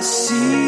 assim.